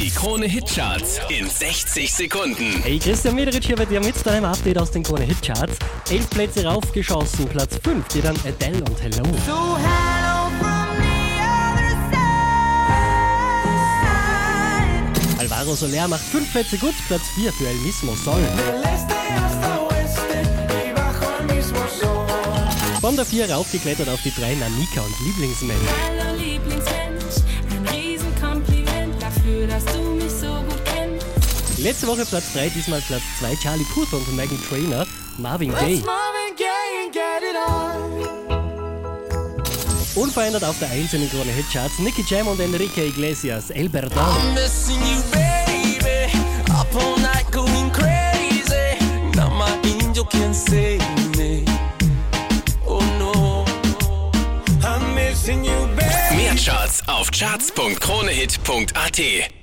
Die Krone Hitcharts in 60 Sekunden. Hey, Christian Mederich hier bei dir mit deinem Update aus den Krone Hitcharts. Elf Plätze raufgeschossen, Platz 5 geht an Adele und Hello. So hello from the other side. Alvaro Soler macht 5 Plätze gut, Platz 4 für el mismo sol. Von der 4 raufgeklettert auf die 3 Nanika und Lieblingsmensch. Hallo Lieblingsmensch, ein Letzte Woche Platz 3, diesmal Platz 2 Charlie Puth und Megan Trainor, Marvin Gaye. Let's Marvin Gaye and get it on. Unverändert auf der 1 in den Krone Hitcharts, Nicky Jam und Enrique Iglesias, El Perdón. I'm missing you, baby. Up all night going crazy. Now my angel can save me. Oh no. I'm missing you, baby. Mehr Charts auf charts.kronehit.at.